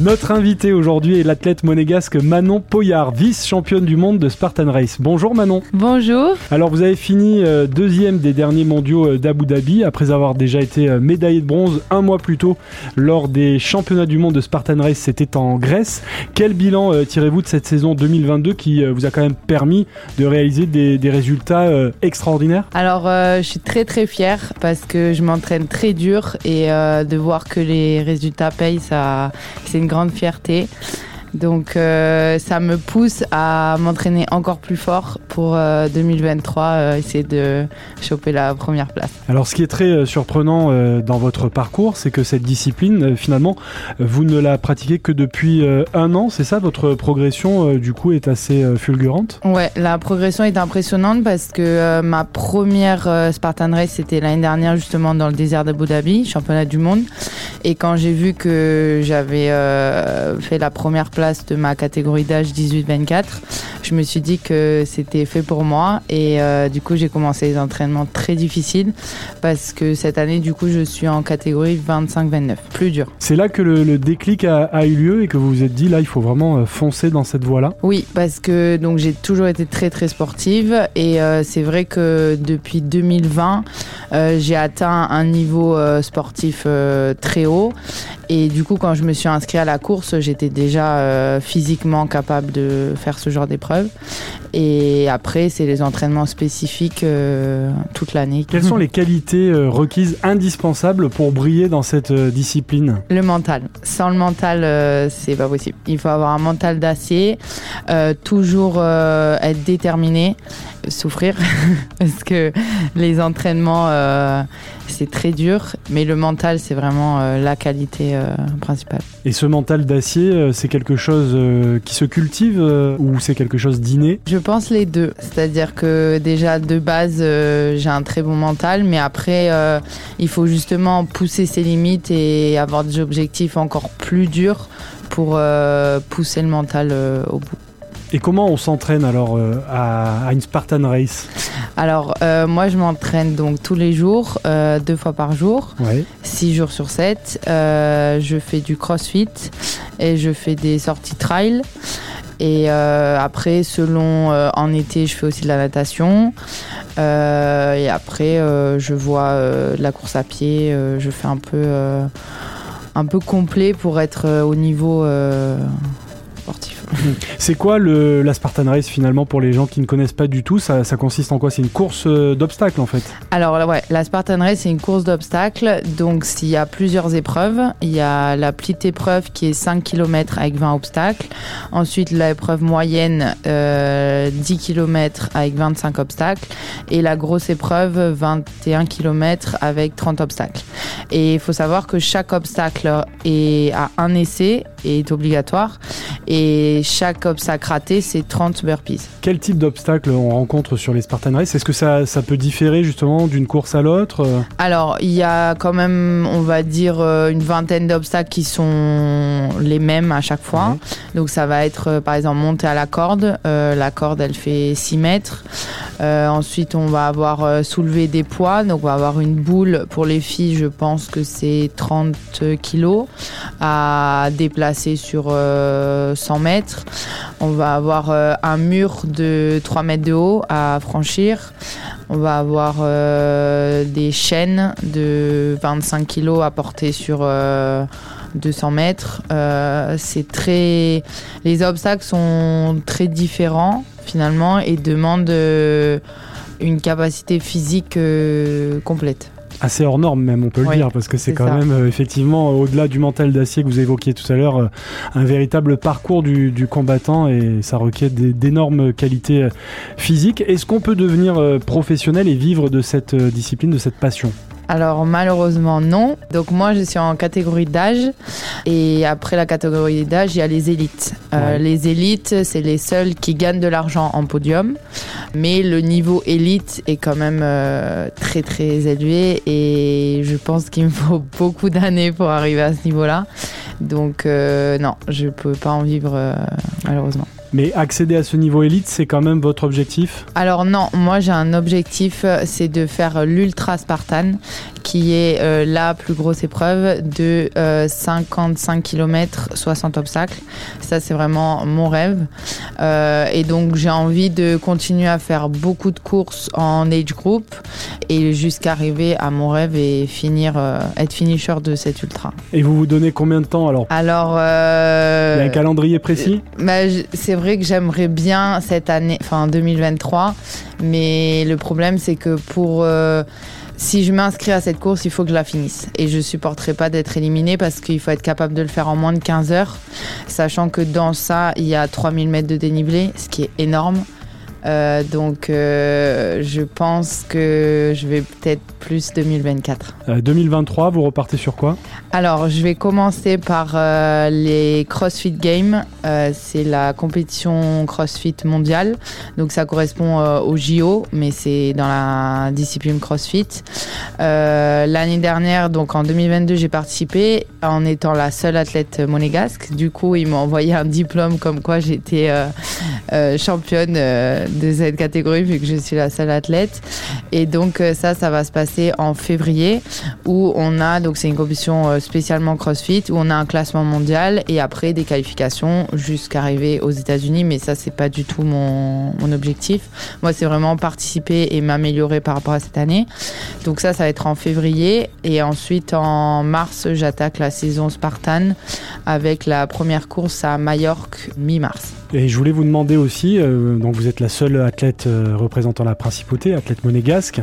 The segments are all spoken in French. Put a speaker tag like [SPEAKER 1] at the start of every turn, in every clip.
[SPEAKER 1] Notre invité aujourd'hui est l'athlète monégasque Manon Poyard, vice-championne du monde de Spartan Race. Bonjour Manon.
[SPEAKER 2] Bonjour.
[SPEAKER 1] Alors vous avez fini euh, deuxième des derniers mondiaux euh, d'Abu Dhabi après avoir déjà été euh, médaillé de bronze un mois plus tôt lors des championnats du monde de Spartan Race, c'était en Grèce. Quel bilan tirez-vous de cette saison 2022 qui vous a quand même permis de réaliser des, des résultats extraordinaires?
[SPEAKER 2] Alors je suis très très fière parce que je m'entraîne très dur et de voir que les résultats payent, ça, c'est grande fierté. Donc euh, ça me pousse à m'entraîner encore plus fort pour 2023, euh, euh, essayer de choper la première place.
[SPEAKER 1] Alors ce qui est très surprenant dans votre parcours, c'est que cette discipline, finalement, vous ne la pratiquez que depuis un an, c'est ça Votre progression, du coup, est assez fulgurante?
[SPEAKER 2] Ouais, la progression est impressionnante parce que ma première Spartan Race, c'était l'année dernière, justement, dans le désert d'Abu Dhabi, championnat du monde. Et quand j'ai vu que j'avais fait la première place, de ma catégorie d'âge 18-24, je me suis dit que c'était fait pour moi et euh, du coup j'ai commencé les entraînements très difficiles parce que cette année du coup je suis en catégorie 25-29, plus dur.
[SPEAKER 1] C'est là que le, déclic a, eu lieu et que vous vous êtes dit là il faut vraiment euh, foncer dans cette voie-là?
[SPEAKER 2] Oui, parce que donc j'ai toujours été très très sportive et euh, c'est vrai que depuis 2020 j'ai atteint un niveau sportif très haut et du coup, quand je me suis inscrit à la course, j'étais déjà euh, physiquement capable de faire ce genre d'épreuve. Et après, c'est les entraînements spécifiques euh, toute l'année.
[SPEAKER 1] Quelles sont les qualités euh, requises indispensables pour briller dans cette discipline?
[SPEAKER 2] Le mental. Sans le mental, c'est pas possible. Il faut avoir un mental d'acier, toujours être déterminé souffrir parce que les entraînements euh, c'est très dur mais le mental c'est vraiment euh, la qualité euh, principale.
[SPEAKER 1] Et ce mental d'acier c'est quelque chose qui se cultive ou c'est quelque chose d'inné?
[SPEAKER 2] Je pense les deux, c'est-à-dire que déjà de base j'ai un très bon mental mais après il faut justement pousser ses limites et avoir des objectifs encore plus durs pour pousser le mental au bout.
[SPEAKER 1] Et comment on s'entraîne alors euh, à, une Spartan Race?
[SPEAKER 2] Alors euh, moi je m'entraîne donc tous les jours, euh, deux fois par jour, six jours sur sept. je fais du crossfit et je fais des sorties trail. Et après, selon en été, je fais aussi de la natation. et après, je vois de la course à pied. je fais un peu, un peu complet pour être au niveau
[SPEAKER 1] c'est quoi le, la Spartan Race finalement pour les gens qui ne connaissent pas du tout? Ça, consiste en quoi? C'est une course euh, d'obstacles en fait?
[SPEAKER 2] Alors ouais, la Spartan Race c'est une course d'obstacles. Donc il y a plusieurs épreuves. Il y a la petite épreuve qui est 5 km avec 20 obstacles. Ensuite l'épreuve moyenne euh, 10 km avec 25 obstacles. Et la grosse épreuve 21 km avec 30 obstacles. Et il faut savoir que chaque obstacle est à un essai et est obligatoire. Et chaque obstacle raté, c'est 30 burpees.
[SPEAKER 1] Quel type d'obstacle on rencontre sur les Spartan Race? Est-ce que ça, ça, peut différer justement d'une course à l'autre?
[SPEAKER 2] Alors, il y a quand même, on va dire, euh, une vingtaine d'obstacles qui sont les mêmes à chaque fois. Donc, ça va être, euh, par exemple, monter à la corde. Euh, la corde, elle fait 6 mètres. Ensuite, on va avoir soulevé des poids. Donc, on va avoir une boule pour les filles, je pense que c'est 30 kilos à déplacer sur 100 mètres. On va avoir euh, un mur de 3 mètres de haut à franchir. On va avoir euh, des chaînes de 25 kg à porter sur 200 euh, mètres. c'est très, les obstacles sont très différents finalement et demandent une capacité physique complète.
[SPEAKER 1] Assez hors norme même, on peut le dire, parce que c'est quand même euh, effectivement au-delà du mental d'acier que vous évoquiez tout à l'heure, euh, un véritable parcours du, du, combattant et ça requiert d'énormes qualités euh, physiques. Est-ce qu'on peut devenir professionnel et vivre de cette discipline, de cette passion?
[SPEAKER 2] Alors malheureusement non. Donc moi je suis en catégorie d'âge et après la catégorie d'âge il y a les élites. Euh, les élites c'est les seuls qui gagnent de l'argent en podium, mais le niveau élite est quand même euh, très très élevé et je pense qu'il me faut beaucoup d'années pour arriver à ce niveau-là. Donc euh, non, je peux pas en vivre malheureusement.
[SPEAKER 1] Mais accéder à ce niveau élite, c'est quand même votre objectif?
[SPEAKER 2] Alors non, moi j'ai un objectif, c'est de faire l'Ultra Spartan, qui est euh, la plus grosse épreuve de 55 km, 60 obstacles. Ça, c'est vraiment mon rêve. Euh, et donc, j'ai envie de continuer à faire beaucoup de courses en age group et jusqu'à arriver à mon rêve et finir, euh, être finisher de cette ultra.
[SPEAKER 1] Et vous vous donnez combien de temps alors?
[SPEAKER 2] Alors,
[SPEAKER 1] Il y a un calendrier précis?
[SPEAKER 2] bah, c'est vrai que j'aimerais bien cette année, enfin 2023, mais le problème c'est que pour si je m'inscris à cette course, il faut que je la finisse. Et je supporterai pas d'être éliminé parce qu'il faut être capable de le faire en moins de 15 heures. Sachant que dans ça, il y a 3000 mètres de dénivelé, ce qui est énorme. Euh, donc euh, je pense que je vais peut-être plus 2024.
[SPEAKER 1] 2023, euh, vous repartez sur quoi?
[SPEAKER 2] Alors je vais commencer par les CrossFit Games. c'est la compétition CrossFit mondiale. Donc ça correspond au JO, mais c'est dans la discipline CrossFit. L'année dernière, donc en 2022, j'ai participé en étant la seule athlète monégasque. Du coup, ils m'ont envoyé un diplôme comme quoi j'étais championne de cette catégorie vu que je suis la seule athlète. Et donc euh, ça, ça va se passer en février où on a, donc c'est une compétition euh, spécialement CrossFit, où on a un classement mondial et après des qualifications jusqu'à arriver aux États-Unis. Mais ça, c'est pas du tout mon, objectif. Moi, c'est vraiment participer et m'améliorer par rapport à cette année. Donc ça, ça va être en février. Et ensuite, en mars, j'attaque la saison Spartan avec la première course à Majorque mi-mars.
[SPEAKER 1] Et je voulais vous demander aussi, euh, donc vous êtes la seule athlète euh, représentant la principauté, athlète monégasque,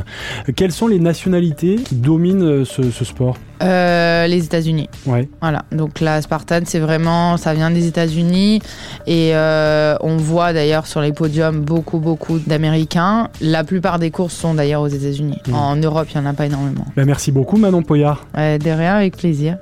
[SPEAKER 1] quelles sont les nationalités qui dominent euh, ce, sport?
[SPEAKER 2] Les États-Unis.
[SPEAKER 1] Ouais.
[SPEAKER 2] Voilà. Donc la Spartan, c'est vraiment, ça vient des États-Unis et on voit d'ailleurs sur les podiums beaucoup, beaucoup d'Américains. La plupart des courses sont d'ailleurs aux États-Unis. Mmh. En Europe, il n'y en a pas énormément.
[SPEAKER 1] Ben, merci beaucoup, Manon Poyard.
[SPEAKER 2] de rien, avec plaisir.